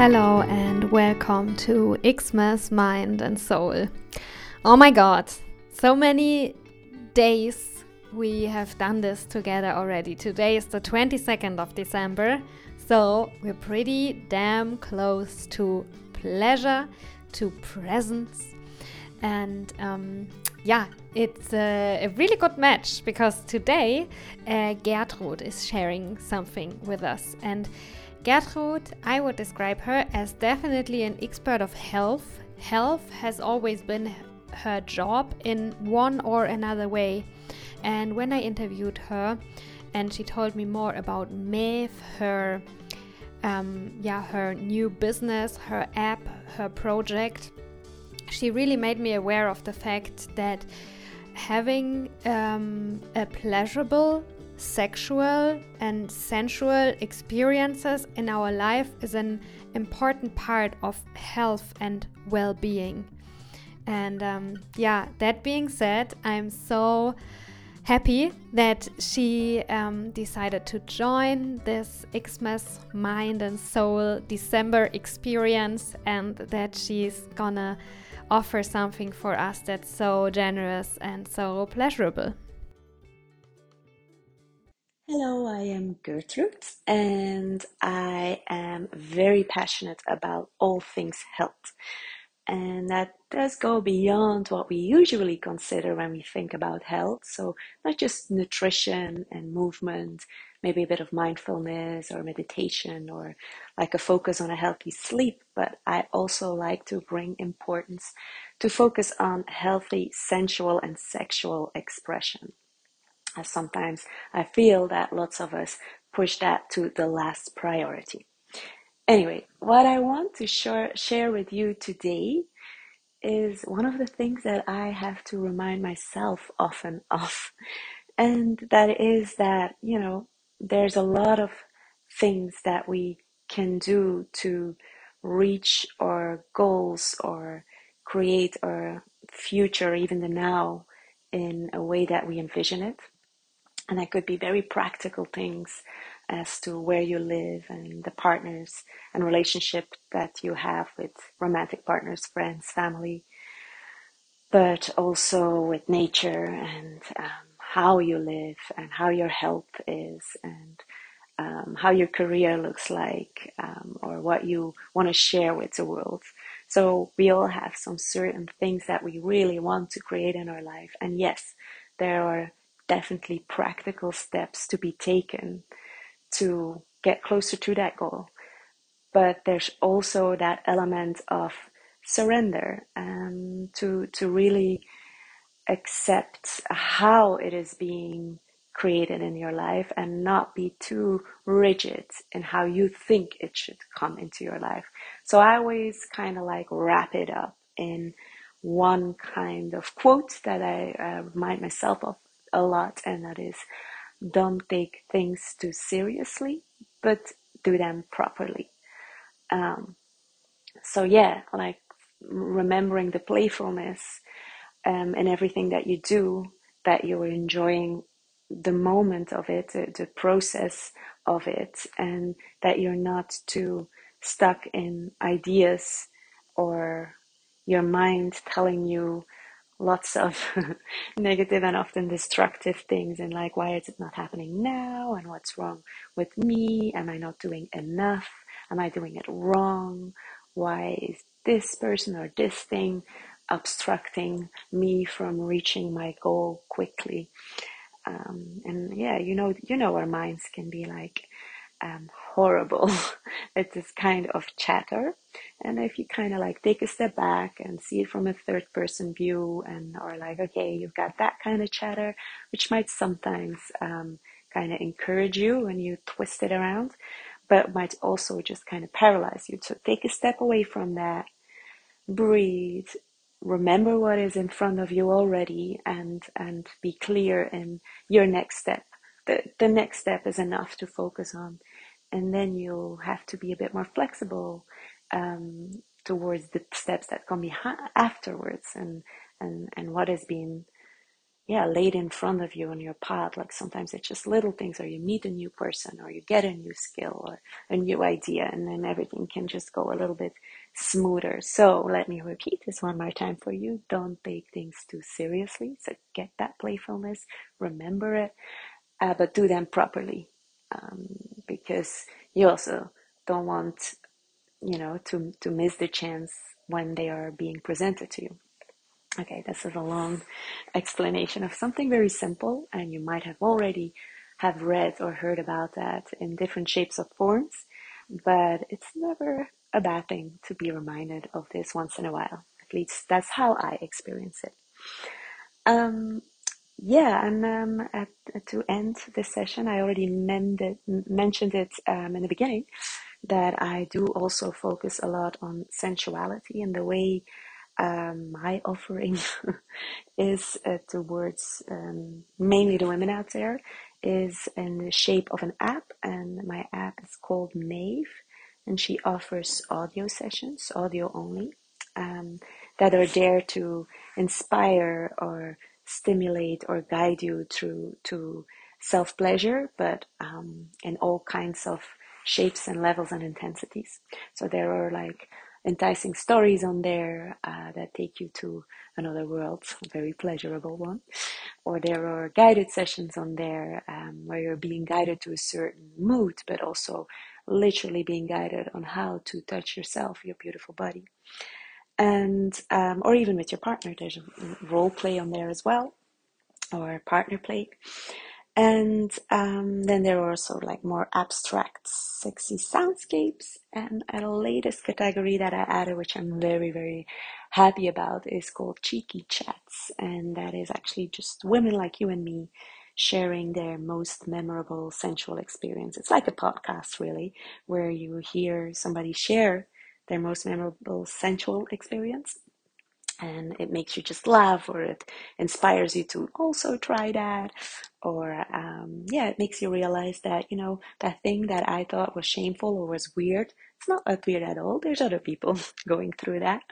Hello and welcome to Xmas Mind and Soul. Oh my god, so many days we have done this together already. Today is the 22nd of December, so we're pretty damn close to pleasure, to presence, and um, yeah, it's a, a, really good match because today uh, Gertrud is sharing something with us and Gertrud, I would describe her as definitely an expert of health. Health has always been her job in one or another way. And when I interviewed her, and she told me more about Maeve, her um, yeah, her new business, her app, her project, she really made me aware of the fact that having um, a pleasurable sexual and sensual experiences in our life is an important part of health and well being. And um, yeah, that being said, I'm so happy that she um, decided to join this Xmas Mind and Soul December experience and that she's gonna offer something for us that's so generous and so pleasurable. Hello, I am Gertrude, and I am very passionate about all things health. And that does go beyond what we usually consider when we think about health. So, not just nutrition and movement, maybe a bit of mindfulness or meditation or like a focus on a healthy sleep, but I also like to bring importance to focus on healthy sensual and sexual expression sometimes I feel that lots of us push that to the last priority. Anyway, what I want to share, share with you today is one of the things that I have to remind myself often of. And that is that, you know, there's a lot of things that we can do to reach our goals or create our future, even the now, in a way that we envision it. And that could be very practical things as to where you live and the partners and relationship that you have with romantic partners, friends, family, but also with nature and um, how you live and how your health is and um, how your career looks like um, or what you want to share with the world. So we all have some certain things that we really want to create in our life. And yes, there are definitely practical steps to be taken to get closer to that goal. But there's also that element of surrender and um, to to really accept how it is being created in your life and not be too rigid in how you think it should come into your life. So I always kind of like wrap it up in one kind of quote that I uh, remind myself of a lot, and that is don't take things too seriously, but do them properly. Um, so, yeah, like remembering the playfulness um, and everything that you do, that you're enjoying the moment of it, the, the process of it, and that you're not too stuck in ideas or your mind telling you lots of negative and often destructive things and like why is it not happening now? And what's wrong with me? Am i not doing enough? Am i doing it wrong? Why is this person or this thing obstructing me from reaching my goal quickly? Um, and yeah you know you know our minds can be like um, horrible. it's this kind of chatter. And if you kind of like take a step back and see it from a third person view and or like, okay, you've got that kind of chatter, which might sometimes um, kind of encourage you when you twist it around, but might also just kind of paralyze you. So take a step away from that, breathe, remember what is in front of you already and, and be clear in your next step. The, the next step is enough to focus on and then you'll have to be a bit more flexible um, towards the steps that come behind afterwards and and and what has been yeah laid in front of you on your path. Like sometimes it's just little things or you meet a new person or you get a new skill or a new idea and then everything can just go a little bit smoother. So let me repeat this one more time for you. Don't take things too seriously. So get that playfulness. Remember it uh, but do them properly um, because you also don't want you know to to miss the chance when they are being presented to you Okay, this is a long explanation of something very simple, and you might have already have read or heard about that in different shapes or forms, but it's never a bad thing to be reminded of this once in a while. At least that's how I experience it. Um, yeah, and um, at, to end this session, I already mended, mentioned it um, in the beginning that I do also focus a lot on sensuality and the way um, my offering is uh, towards um, mainly the women out there is in the shape of an app and my app is called Mave and she offers audio sessions audio only um, that are there to inspire or stimulate or guide you through to self pleasure but um, in all kinds of shapes and levels and intensities so there are like enticing stories on there uh, that take you to another world, a very pleasurable one. Or there are guided sessions on there um, where you're being guided to a certain mood, but also literally being guided on how to touch yourself, your beautiful body. And, um, or even with your partner, there's a role play on there as well, or partner play. And um, then there are also like more abstract, sexy soundscapes. And a latest category that I added, which I'm very, very happy about, is called Cheeky Chats. And that is actually just women like you and me sharing their most memorable sensual experience. It's like a podcast, really, where you hear somebody share their most memorable sensual experience and it makes you just laugh or it inspires you to also try that or um, yeah it makes you realize that you know that thing that i thought was shameful or was weird it's not that weird at all. There's other people going through that.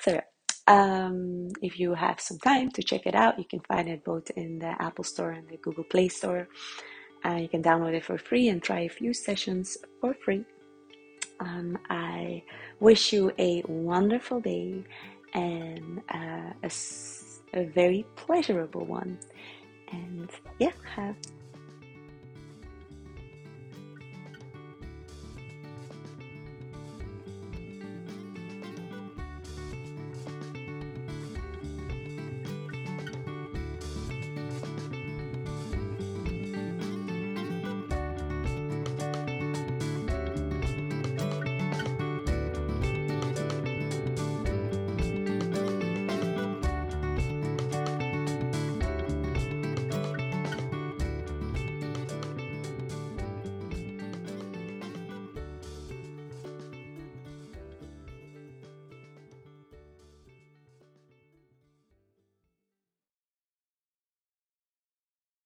So um, if you have some time to check it out you can find it both in the apple store and the google play store. Uh, you can download it for free and try a few sessions for free. Um, i wish you a wonderful day and uh, a, a very pleasurable one. And yeah, have